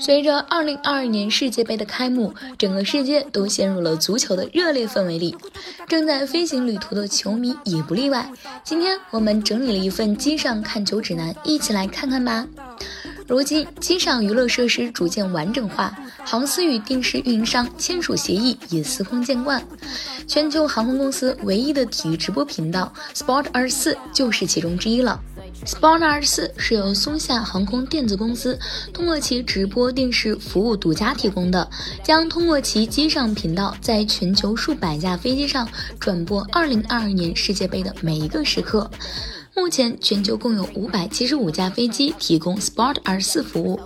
随着2022年世界杯的开幕，整个世界都陷入了足球的热烈氛围里。正在飞行旅途的球迷也不例外。今天我们整理了一份机上看球指南，一起来看看吧。如今，机上娱乐设施逐渐完整化，航司与定时运营商签署协议也司空见惯。全球航空公司唯一的体育直播频道 Sport 二十四就是其中之一了。Sport 二十四是由松下航空电子公司通过其直播电视服务独家提供的，将通过其机上频道，在全球数百架飞机上转播2022年世界杯的每一个时刻。目前，全球共有五百七十五架飞机提供 Sport 二十四服务。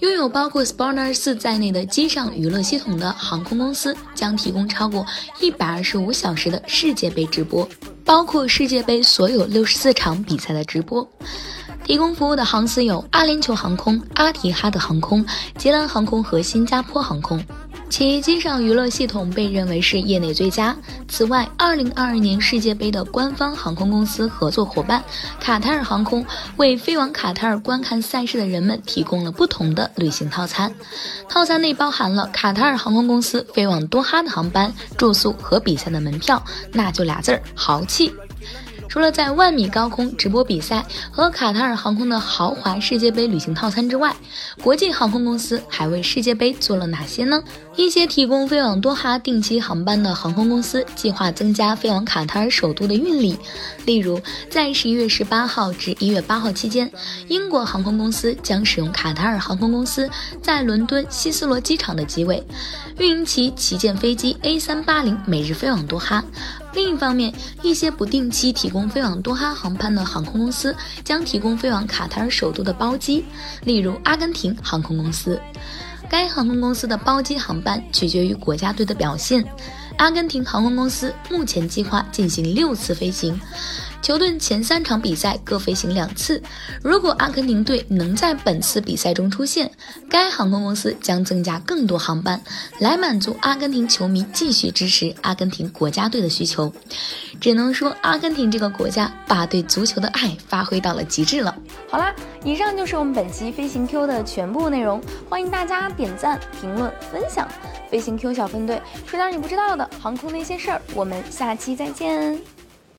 拥有包括 Sport 二十四在内的机上娱乐系统的航空公司将提供超过一百二十五小时的世界杯直播。包括世界杯所有六十四场比赛的直播，提供服务的航司有阿联酋航空、阿提哈德航空、捷兰航空和新加坡航空。其机上娱乐系统被认为是业内最佳。此外，二零二二年世界杯的官方航空公司合作伙伴卡塔尔航空为飞往卡塔尔观看赛事的人们提供了不同的旅行套餐。套餐内包含了卡塔尔航空公司飞往多哈的航班、住宿和比赛的门票，那就俩字儿豪气。除了在万米高空直播比赛和卡塔尔航空的豪华世界杯旅行套餐之外，国际航空公司还为世界杯做了哪些呢？一些提供飞往多哈定期航班的航空公司计划增加飞往卡塔尔首都的运力，例如在十一月十八号至一月八号期间，英国航空公司将使用卡塔尔航空公司在伦敦希斯罗机场的机位，运营其旗舰飞机 A 三八零每日飞往多哈。另一方面，一些不定期提供飞往多哈航班的航空公司将提供飞往卡塔尔首都的包机，例如阿根廷航空公司。该航空公司的包机航班取决于国家队的表现。阿根廷航空公司目前计划进行六次飞行。球队前三场比赛各飞行两次。如果阿根廷队能在本次比赛中出现，该航空公司将增加更多航班，来满足阿根廷球迷继续支持阿根廷国家队的需求。只能说，阿根廷这个国家把对足球的爱发挥到了极致了。好啦，以上就是我们本期飞行 Q 的全部内容，欢迎大家点赞、评论、分享。飞行 Q 小分队，说点你不知道的航空那些事儿。我们下期再见。